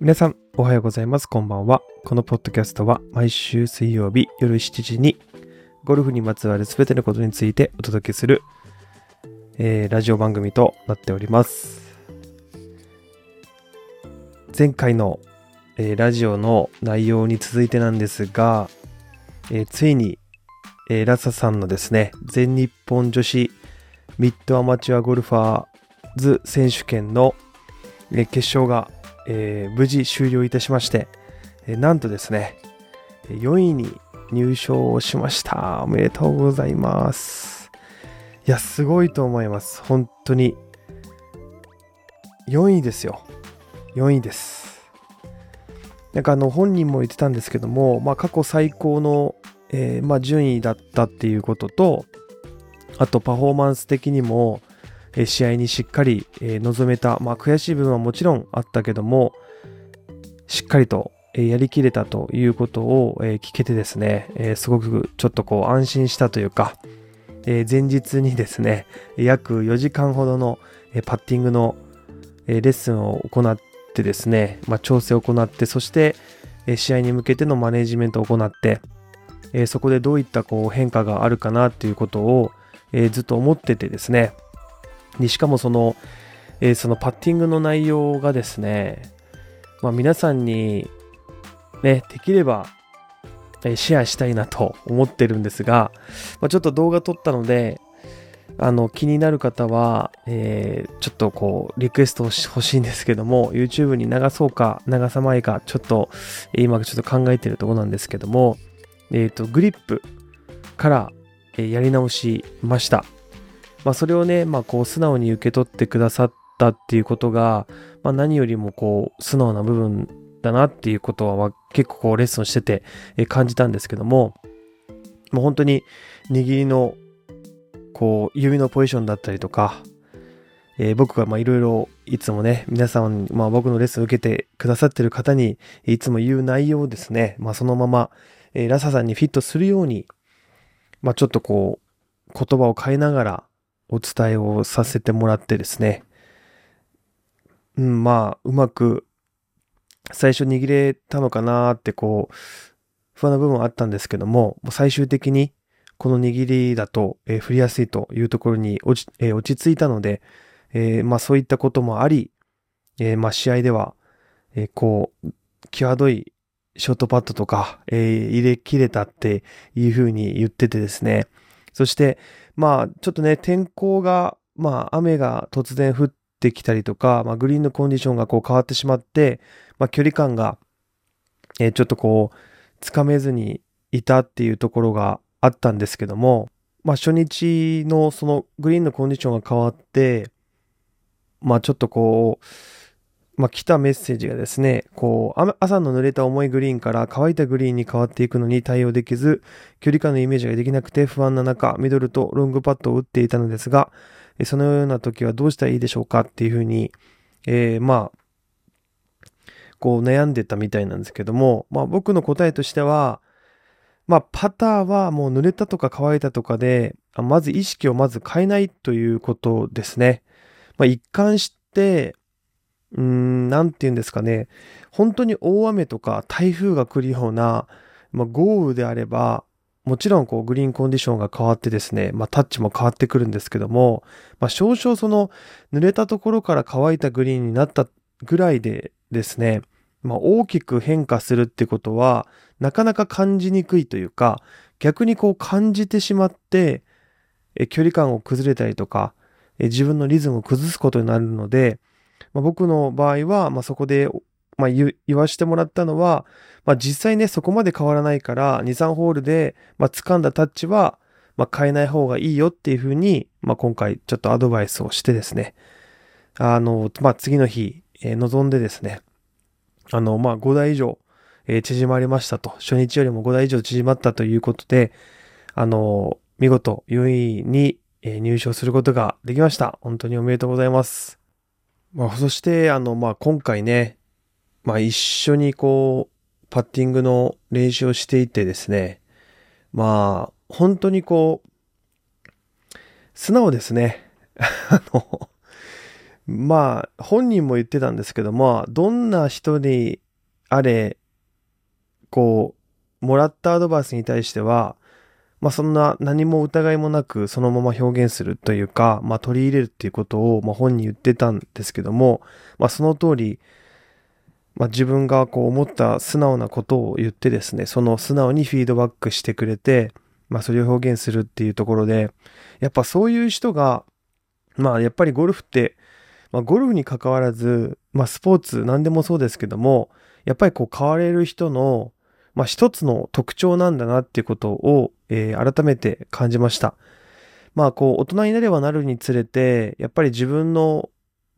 皆さん、おはようございます。こんばんは。このポッドキャストは毎週水曜日夜7時にゴルフにまつわるすべてのことについてお届けする、えー、ラジオ番組となっております。前回の、えー、ラジオの内容に続いてなんですが、えー、ついに、えラサさんのですね、全日本女子ミッドアマチュアゴルファーズ選手権の、え決勝がえー、無事終了いたしまして、えー、なんとですね、4位に入賞をしました。おめでとうございます。いや、すごいと思います。本当に。4位ですよ。4位です。なんかあの本人も言ってたんですけども、まあ、過去最高の、えー、まあ、順位だったっていうことと、あとパフォーマンス的にも、え試合にしっかり、え臨めた、まあ、悔しい部分はもちろんあったけども、しっかりと、えやりきれたということを、え聞けてですね、えすごくちょっとこう安心したというか、え前日にですね、約4時間ほどの、えパッティングの、えレッスンを行ってですね、まあ、調整を行って、そして、え試合に向けてのマネジメントを行って、えそこでどういったこう変化があるかなっていうことを、えずっと思っててですね、にしかもその、えー、そのパッティングの内容がですね、まあ、皆さんにね、できれば、えー、シェアしたいなと思ってるんですが、まあ、ちょっと動画撮ったので、あの気になる方は、えー、ちょっとこうリクエスト欲しいんですけども YouTube に流そうか流さないかちょっと今ちょっと考えてるとこなんですけどもえっ、ー、とグリップから、えー、やり直しました。まあ、それをね、まあ、こう素直に受け取ってくださったっていうことが、まあ、何よりもこう素直な部分だなっていうことは結構こうレッスンしてて感じたんですけども、もう本当に握りのこう指のポジションだったりとか、えー、僕がいろいろいつもね、皆さん、まあ、僕のレッスン受けてくださってる方にいつも言う内容をですね、まあ、そのまま、えー、ラサさんにフィットするように、まあ、ちょっとこう言葉を変えながら、お伝えをさせてもらってですね、うん、まあ、うまく最初握れたのかなってこう、不安な部分はあったんですけども、もう最終的にこの握りだと、えー、振りやすいというところに落ち,、えー、落ち着いたので、えー、まあそういったこともあり、えまあ試合では、えこう、際どいショートパットとか、え入れ切れたっていうふうに言っててですね、そして、まあ、ちょっとね、天候が、まあ、雨が突然降ってきたりとか、まあ、グリーンのコンディションがこう変わってしまって、まあ、距離感が、えー、ちょっとこう、つかめずにいたっていうところがあったんですけども、まあ、初日のそのグリーンのコンディションが変わって、まあ、ちょっとこう、まあ、来たメッセージがですね、こう、朝の濡れた重いグリーンから乾いたグリーンに変わっていくのに対応できず、距離感のイメージができなくて不安な中、ミドルとロングパットを打っていたのですが、そのような時はどうしたらいいでしょうかっていうふうに、えー、まあ、こう悩んでたみたいなんですけども、まあ僕の答えとしては、まあパターはもう濡れたとか乾いたとかで、まず意識をまず変えないということですね。まあ一貫して、うーん、なんて言うんですかね。本当に大雨とか台風が来るような、まあ、豪雨であれば、もちろんこうグリーンコンディションが変わってですね、まあタッチも変わってくるんですけども、まあ少々その濡れたところから乾いたグリーンになったぐらいでですね、まあ大きく変化するってことはなかなか感じにくいというか、逆にこう感じてしまって、え距離感を崩れたりとか、え自分のリズムを崩すことになるので、まあ、僕の場合は、まあ、そこで、まあ、言わしてもらったのは、まあ、実際ね、そこまで変わらないから、2、3ホールで、まあ、掴んだタッチは、まあ、変えない方がいいよっていうふうに、まあ、今回ちょっとアドバイスをしてですね、あの、まあ、次の日、えー、望んでですね、あの、まあ、5台以上、えー、縮まりましたと、初日よりも5台以上縮まったということで、あの、見事4位に、え、入賞することができました。本当におめでとうございます。まあ、そして、あの、まあ、今回ね、まあ、一緒にこう、パッティングの練習をしていてですね、まあ、本当にこう、素直ですね。あの、まあ、本人も言ってたんですけども、どんな人にあれ、こう、もらったアドバイスに対しては、まあそんな何も疑いもなくそのまま表現するというか、まあ取り入れるっていうことを、ま本人言ってたんですけども、まあその通り、まあ自分がこう思った素直なことを言ってですね、その素直にフィードバックしてくれて、まあそれを表現するっていうところで、やっぱそういう人が、まあやっぱりゴルフって、まあゴルフに関わらず、まあスポーツ何でもそうですけども、やっぱりこう変われる人の、まあ一つの特徴なんだなっていうことを、えー、改めて感じました。まあこう大人になればなるにつれて、やっぱり自分の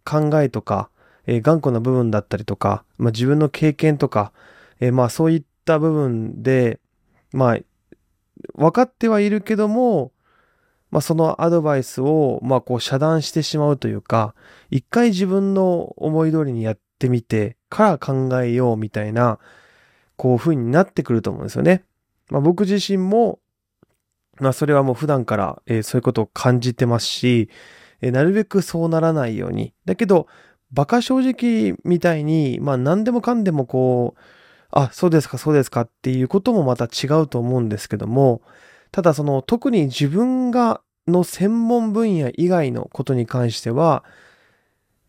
考えとか、えー、頑固な部分だったりとか、まあ自分の経験とか、えー、まあそういった部分で、まあ分かってはいるけども、まあそのアドバイスを、まあこう遮断してしまうというか、一回自分の思い通りにやってみてから考えようみたいな、こう風になってくると思うんですよね。まあ僕自身も、まあそれはもう普段から、えー、そういうことを感じてますし、えー、なるべくそうならないように。だけど、馬鹿正直みたいに、まあ何でもかんでもこう、あ、そうですか、そうですかっていうこともまた違うと思うんですけども、ただその特に自分がの専門分野以外のことに関しては、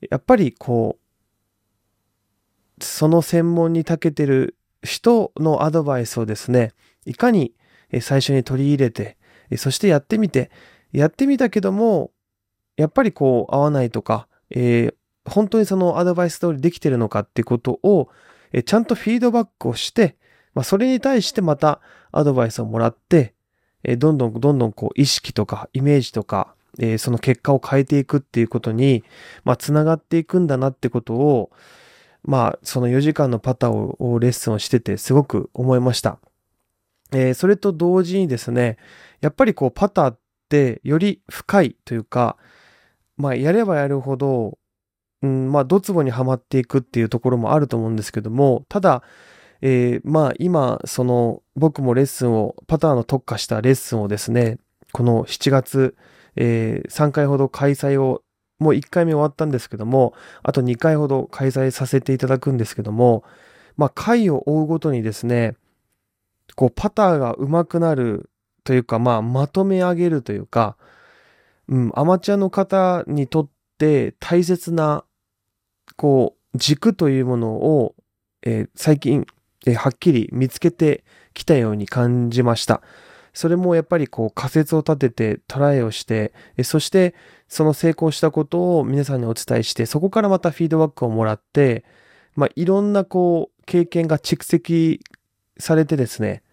やっぱりこう、その専門に長けてる人のアドバイスをですね、いかに最初に取り入れて、そしてやってみて、やってみたけども、やっぱりこう合わないとか、えー、本当にそのアドバイス通りできてるのかってことを、えー、ちゃんとフィードバックをして、まあ、それに対してまたアドバイスをもらって、えー、どんどんどんどんこう意識とかイメージとか、えー、その結果を変えていくっていうことに、まあ、つながっていくんだなってことを、まあ、その4時間のパターをレッスンをしててすごく思いました。えー、それと同時にですね、やっぱりこうパターってより深いというか、まあやればやるほど、うん、まあドツボにはまっていくっていうところもあると思うんですけども、ただ、えー、まあ今、その僕もレッスンを、パターの特化したレッスンをですね、この7月、えー、3回ほど開催をもう1回目終わったんですけども、あと2回ほど開催させていただくんですけども、まあ、回を追うごとにですね、こう、パターが上手くなるというか、まあ、まとめ上げるというか、うん、アマチュアの方にとって大切な、こう、軸というものを、えー、最近、えー、はっきり見つけてきたように感じました。それもやっぱりこう仮説を立ててトライをして、そしてその成功したことを皆さんにお伝えして、そこからまたフィードバックをもらって、まあ、いろんなこう経験が蓄積されてですね、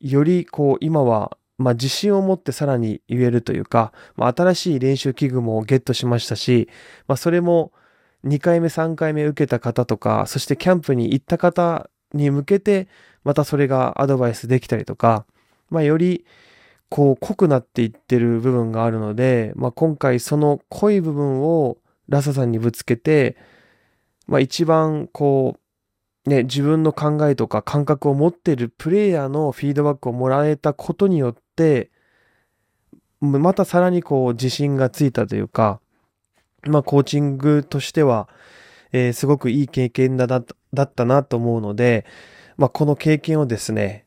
よりこう今はまあ、自信を持ってさらに言えるというか、まあ、新しい練習器具もゲットしましたし、まあ、それも2回目、3回目受けた方とか、そしてキャンプに行った方に向けて、またそれがアドバイスできたりとか、まあ、よりこう濃くなっていってる部分があるので、まあ、今回その濃い部分をラサさんにぶつけて、まあ、一番こう、ね、自分の考えとか感覚を持ってるプレイヤーのフィードバックをもらえたことによって、またさらにこう自信がついたというか、まあコーチングとしては、えー、すごくいい経験だだったなと思うので、まあこの経験をですね、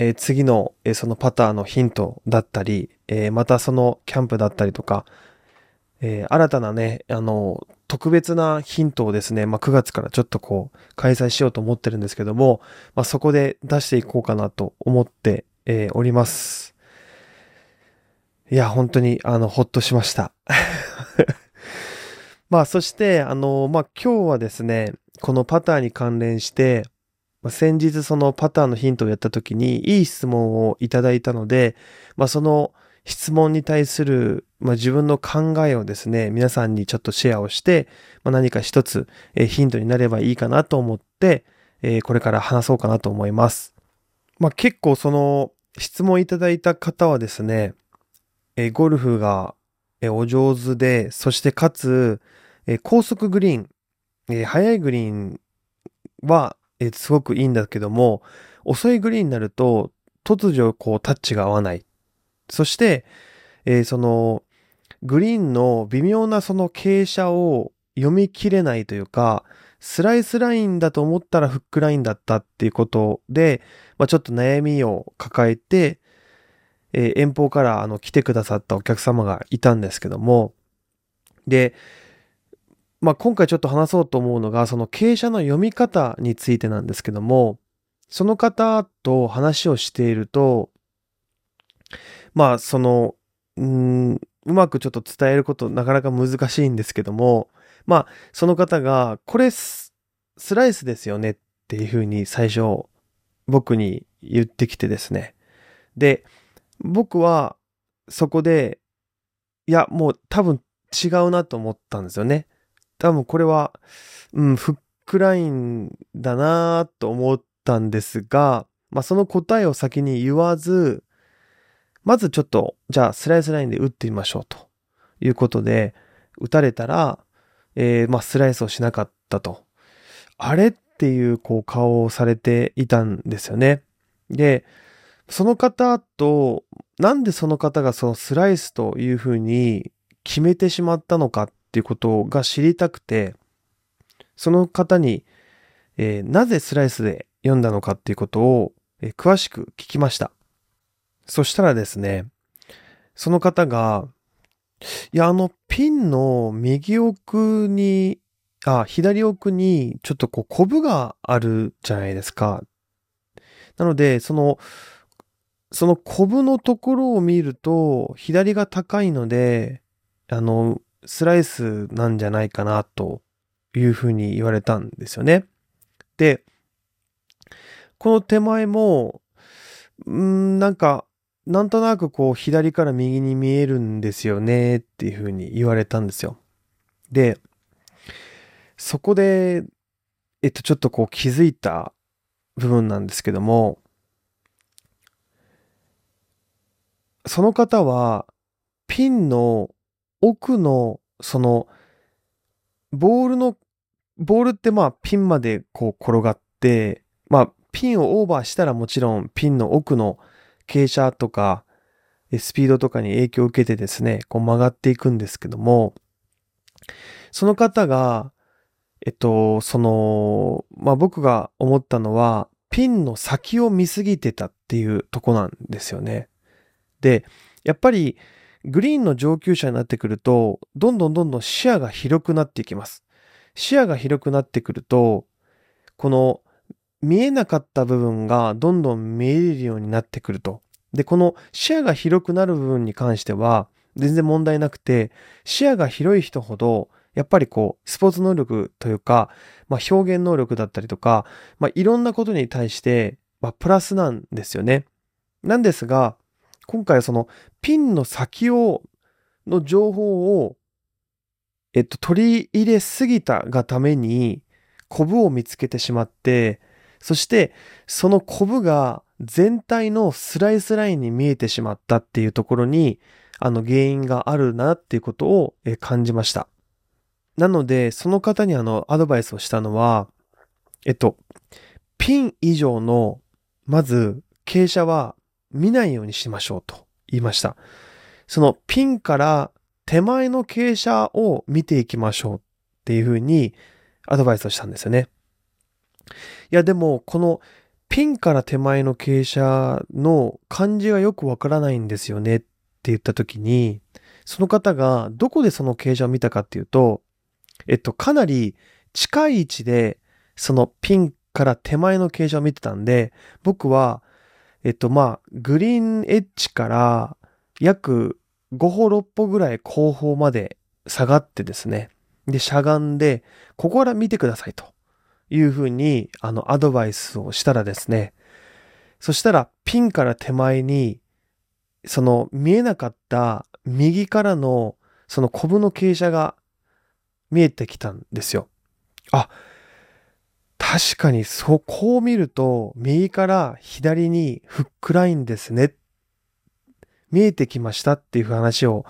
えー、次の、えー、そのパターのヒントだったり、えー、またそのキャンプだったりとか、え新たなね、あの、特別なヒントをですね、まあ、9月からちょっとこう、開催しようと思ってるんですけども、まあ、そこで出していこうかなと思って、えおります。いや、本当に、あの、ほっとしました。まあ、そして、あの、まあ、今日はですね、このパターに関連して、まあ、先日そのパターンのヒントをやった時にいい質問をいただいたので、まあ、その質問に対する、まあ、自分の考えをですね、皆さんにちょっとシェアをして、まあ、何か一つ、えー、ヒントになればいいかなと思って、えー、これから話そうかなと思います。まあ、結構その質問いただいた方はですね、えー、ゴルフが、えお上手で、そしてかつ、え高速グリーン、え速いグリーンは、えすごくいいんだけども、遅いグリーンになると、突如こうタッチが合わない。そして、えー、その、グリーンの微妙なその傾斜を読み切れないというか、スライスラインだと思ったらフックラインだったっていうことで、まあ、ちょっと悩みを抱えて、えー、遠方からあの来てくださったお客様がいたんですけども、で、まあ、今回ちょっと話そうと思うのが、その傾斜の読み方についてなんですけども、その方と話をしていると、まあ、その、うん、うまくちょっと伝えることなかなか難しいんですけども、まあ、その方が、これスライスですよねっていうふうに最初僕に言ってきてですね。で、僕はそこで、いや、もう多分違うなと思ったんですよね。多分これは、うん、フックラインだなと思ったんですが、まあその答えを先に言わず、まずちょっと、じゃあスライスラインで打ってみましょうということで、打たれたら、えー、まあスライスをしなかったと。あれっていうこう顔をされていたんですよね。で、その方と、なんでその方がそのスライスというふうに決めてしまったのかっっていうことが知りたくて、その方に、えー、なぜスライスで読んだのかっていうことを、えー、詳しく聞きました。そしたらですね、その方が、いや、あの、ピンの右奥に、あ、左奥に、ちょっとこう、コブがあるじゃないですか。なので、その、そのコブのところを見ると、左が高いので、あの、スライスなんじゃないかな、というふうに言われたんですよね。で、この手前も、うん、なんか、なんとなくこう、左から右に見えるんですよね、っていうふうに言われたんですよ。で、そこで、えっと、ちょっとこう気づいた部分なんですけども、その方は、ピンの奥の、その、ボールの、ボールってまあピンまでこう転がって、まあピンをオーバーしたらもちろんピンの奥の傾斜とかスピードとかに影響を受けてですね、こう曲がっていくんですけども、その方が、えっと、その、まあ僕が思ったのは、ピンの先を見すぎてたっていうとこなんですよね。で、やっぱりグリーンの上級者になってくると、どんどんどんどん視野が広くなっていきます。視野が広くなってくると、この見えなかった部分がどんどん見えるようになってくると。で、この視野が広くなる部分に関しては、全然問題なくて、視野が広い人ほど、やっぱりこう、スポーツ能力というか、まあ表現能力だったりとか、まあいろんなことに対して、まあプラスなんですよね。なんですが、今回はそのピンの先を、の情報を、えっと、取り入れすぎたがために、コブを見つけてしまって、そしてそのコブが全体のスライスラインに見えてしまったっていうところに、あの原因があるなっていうことを感じました。なので、その方にあのアドバイスをしたのは、えっと、ピン以上の、まず、傾斜は見ないようにしましょうと言いました。そのピンから手前の傾斜を見ていきましょうっていうふうにアドバイスをしたんですよね。いやでもこのピンから手前の傾斜の感じがよくわからないんですよねって言った時に、その方がどこでその傾斜を見たかっていうと、えっと、かなり近い位置でそのピンから手前の傾斜を見てたんで、僕はえっとまあ、グリーンエッジから約5歩6歩ぐらい後方まで下がってですね。で、しゃがんで、ここから見てくださいというふうに、あの、アドバイスをしたらですね。そしたら、ピンから手前に、その見えなかった右からの、そのコブの傾斜が見えてきたんですよ。あ、確かにそこを見ると、右から左にフックラインですね。見えてきましたっていう話を、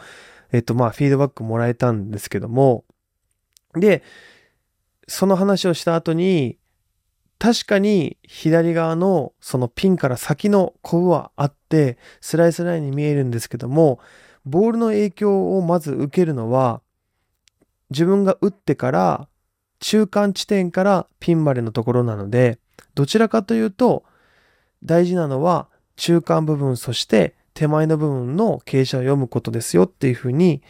えっと、まあ、フィードバックもらえたんですけども、で、その話をした後に、確かに左側のそのピンから先のコブはあって、スライスラインに見えるんですけども、ボールの影響をまず受けるのは、自分が打ってから中間地点からピンまでのところなので、どちらかというと、大事なのは中間部分、そして手前の部分の傾斜を読むことですよっていうふうに、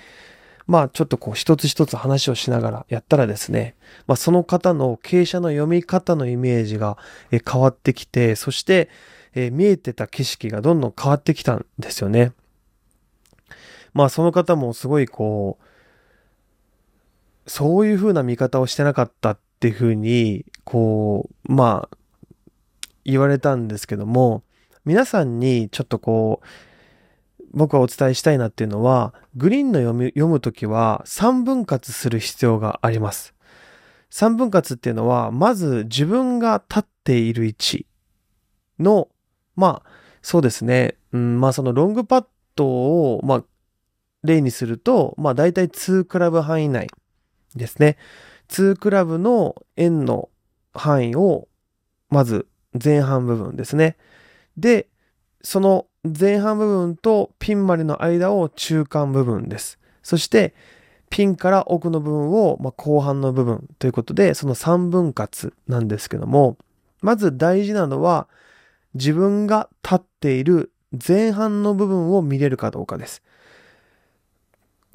まあちょっとこう一つ一つ話をしながらやったらですね、まあその方の傾斜の読み方のイメージが変わってきて、そして見えてた景色がどんどん変わってきたんですよね。まあその方もすごいこう、そういう風な見方をしてなかったっていう風に、こう、まあ、言われたんですけども、皆さんにちょっとこう、僕はお伝えしたいなっていうのは、グリーンの読み読むときは3分割する必要があります。3分割っていうのは、まず自分が立っている位置の、まあ、そうですね、うん、まあそのロングパットを、まあ、例にすると、まあ大体2クラブ範囲内ですね。2クラブの円の範囲を、まず前半部分ですね。で、その前半部分とピンまでの間を中間部分です。そして、ピンから奥の部分を、ま後半の部分ということで、その3分割なんですけども、まず大事なのは、自分が立っている前半の部分を見れるかどうかです。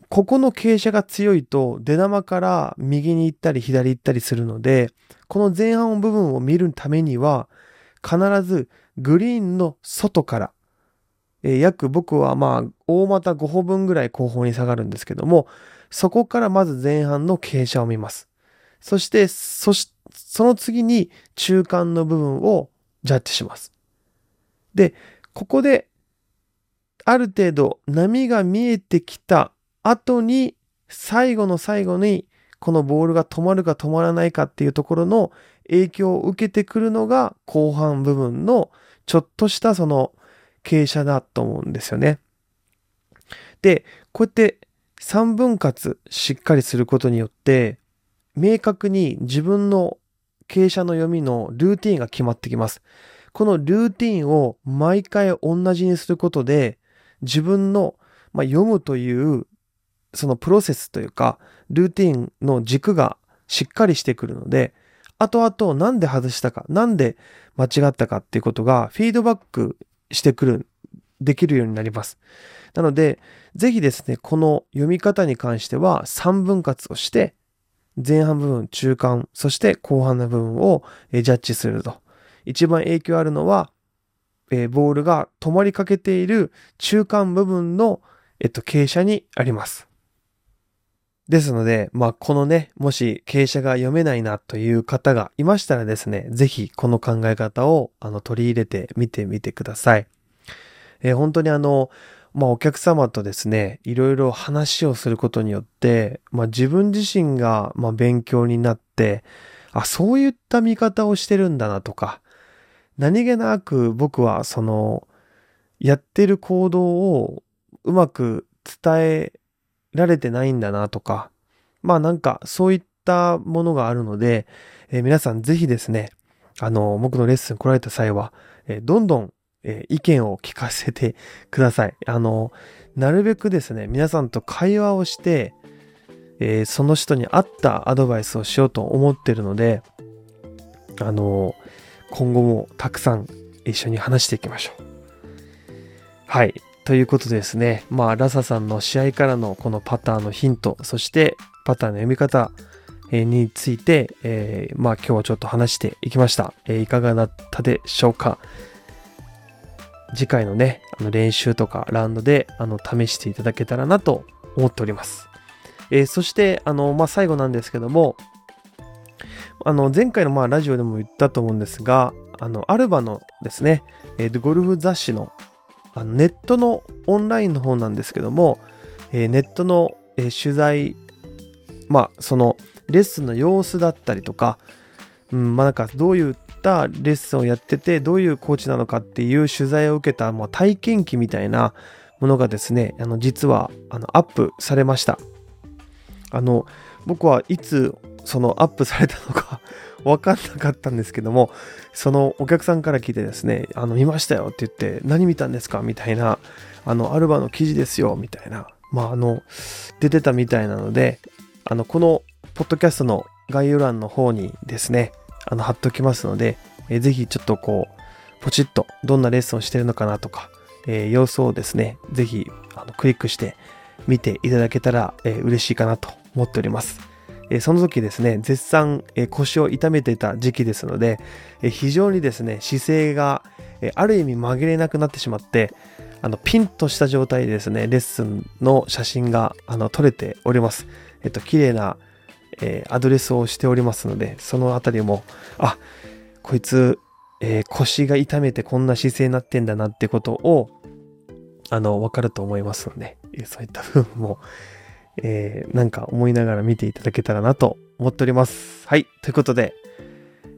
ここの傾斜が強いと出玉から右に行ったり左行ったりするので、この前半部分を見るためには、必ずグリーンの外から、えー、約僕はまあ大股5歩分ぐらい後方に下がるんですけども、そこからまず前半の傾斜を見ます。そして、そし、その次に中間の部分をジャッジします。で、ここである程度波が見えてきた後に、最後の最後に、このボールが止まるか止まらないかっていうところの影響を受けてくるのが後半部分のちょっとしたその傾斜だと思うんですよね。で、こうやって3分割しっかりすることによって、明確に自分の傾斜の読みのルーティンが決まってきます。このルーティンを毎回同じにすることで、自分の、まあ、読むというそのプロセスというか、ルーティンの軸がしっかりしてくるので、後々なんで外したか、なんで間違ったかっていうことがフィードバックしてくる、できるようになります。なので、ぜひですね、この読み方に関しては3分割をして、前半部分、中間、そして後半の部分をジャッジすると。一番影響あるのは、えボールが止まりかけている中間部分の、えっと、傾斜にあります。ですので、まあ、このね、もし傾斜が読めないなという方がいましたらですね、ぜひこの考え方をあの取り入れてみてみてください。えー、本当にあの、まあ、お客様とですね、いろいろ話をすることによって、まあ、自分自身がま勉強になって、あ、そういった見方をしてるんだなとか、何気なく僕はその、やってる行動をうまく伝えられてないんだなとか、まあなんかそういったものがあるので、えー、皆さんぜひですね、あの、僕のレッスン来られた際は、えー、どんどん、えー、意見を聞かせてください。あの、なるべくですね、皆さんと会話をして、えー、その人に合ったアドバイスをしようと思ってるので、あの、今後もたくさん一緒に話していきましょう。はい。ということですね、まあ、ラサさんの試合からのこのパターのヒント、そしてパターの読み方について、えー、まあ、今日はちょっと話していきました。えー、いかがだったでしょうか次回のね、あの練習とかラウンドであの試していただけたらなと思っております。えー、そして、あの、まあ、最後なんですけども、あの、前回のまあラジオでも言ったと思うんですが、あの、アルバのですね、えー、ゴルフ雑誌のあのネットのオンラインの方なんですけども、えー、ネットの、えー、取材、まあ、そのレッスンの様子だったりとか、うん、まあなんかどういったレッスンをやってて、どういうコーチなのかっていう取材を受けた、まあ、体験記みたいなものがですね、あの実はあのアップされました。あの、僕はいつそのアップされたのか分かんなかったんですけども、そのお客さんから聞いてですね、あの、見ましたよって言って、何見たんですかみたいな、あの、アルバの記事ですよ、みたいな、まあ、あの、出てたみたいなので、あの、この、ポッドキャストの概要欄の方にですね、あの、貼っておきますので、えー、ぜひちょっとこう、ポチッとどんなレッスンをしてるのかなとか、えー、様子をですね、ぜひあのクリックして見ていただけたら、えー、嬉しいかなと思っております。え、その時ですね、絶賛、え、腰を痛めていた時期ですので、え、非常にですね、姿勢が、え、ある意味曲げれなくなってしまって、あのピンとした状態でですね、レッスンの写真があの撮れております。えっと、綺麗な、え、アドレスをしておりますので、そのあたりも、あ、こいつ、えー、腰が痛めてこんな姿勢になってんだなってことを、あの、わかると思いますので、そういった部分も、えー、なんか思いながら見ていただけたらなと思っております。はい。ということで、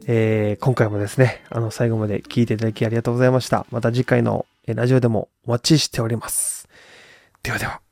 えー、今回もですね、あの、最後まで聞いていただきありがとうございました。また次回のラジオでもお待ちしております。ではでは。